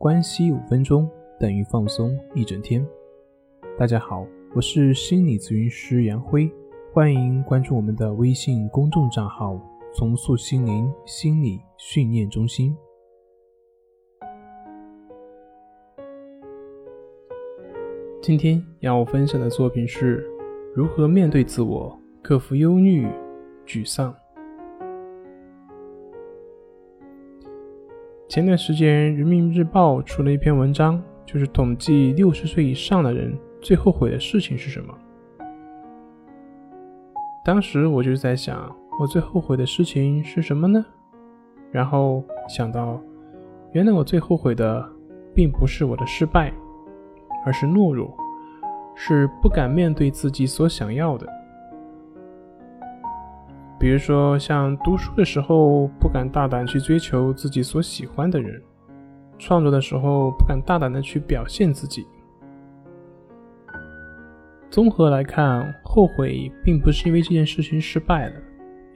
关系五分钟等于放松一整天。大家好，我是心理咨询师杨辉，欢迎关注我们的微信公众账号“重塑心灵心理训练中心”。今天要分享的作品是如何面对自我，克服忧虑、沮丧。前段时间，《人民日报》出了一篇文章，就是统计六十岁以上的人最后悔的事情是什么。当时我就在想，我最后悔的事情是什么呢？然后想到，原来我最后悔的并不是我的失败，而是懦弱，是不敢面对自己所想要的。比如说，像读书的时候不敢大胆去追求自己所喜欢的人，创作的时候不敢大胆的去表现自己。综合来看，后悔并不是因为这件事情失败了，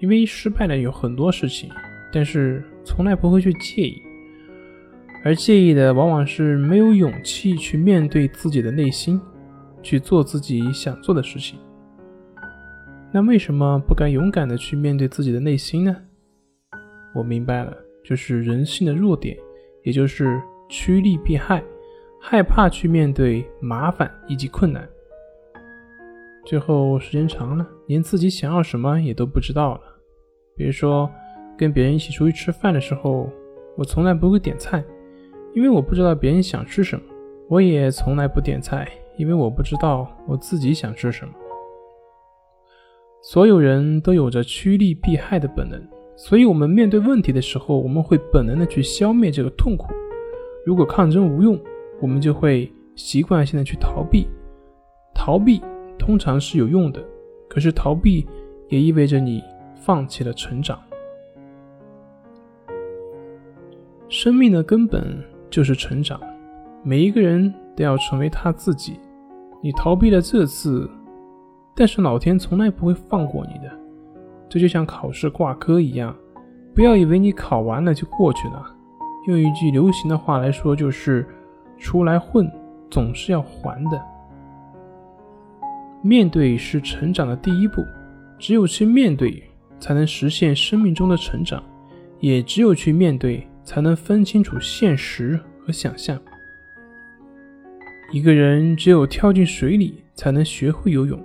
因为失败了有很多事情，但是从来不会去介意，而介意的往往是没有勇气去面对自己的内心，去做自己想做的事情。那为什么不敢勇敢的去面对自己的内心呢？我明白了，就是人性的弱点，也就是趋利避害，害怕去面对麻烦以及困难。最后时间长了，连自己想要什么也都不知道了。比如说，跟别人一起出去吃饭的时候，我从来不会点菜，因为我不知道别人想吃什么；我也从来不点菜，因为我不知道我自己想吃什么。所有人都有着趋利避害的本能，所以，我们面对问题的时候，我们会本能的去消灭这个痛苦。如果抗争无用，我们就会习惯性的去逃避。逃避通常是有用的，可是逃避也意味着你放弃了成长。生命的根本就是成长，每一个人都要成为他自己。你逃避了这次。但是老天从来不会放过你的，这就像考试挂科一样，不要以为你考完了就过去了。用一句流行的话来说，就是“出来混，总是要还的”。面对是成长的第一步，只有去面对，才能实现生命中的成长；也只有去面对，才能分清楚现实和想象。一个人只有跳进水里，才能学会游泳。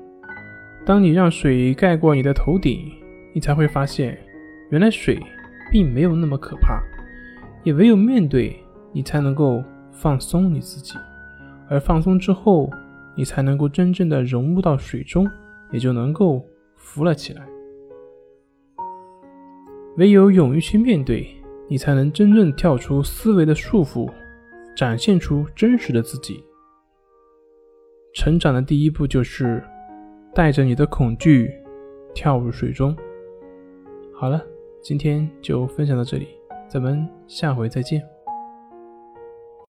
当你让水盖过你的头顶，你才会发现，原来水并没有那么可怕。也唯有面对，你才能够放松你自己，而放松之后，你才能够真正的融入到水中，也就能够浮了起来。唯有勇于去面对，你才能真正跳出思维的束缚，展现出真实的自己。成长的第一步就是。带着你的恐惧跳入水中。好了，今天就分享到这里，咱们下回再见。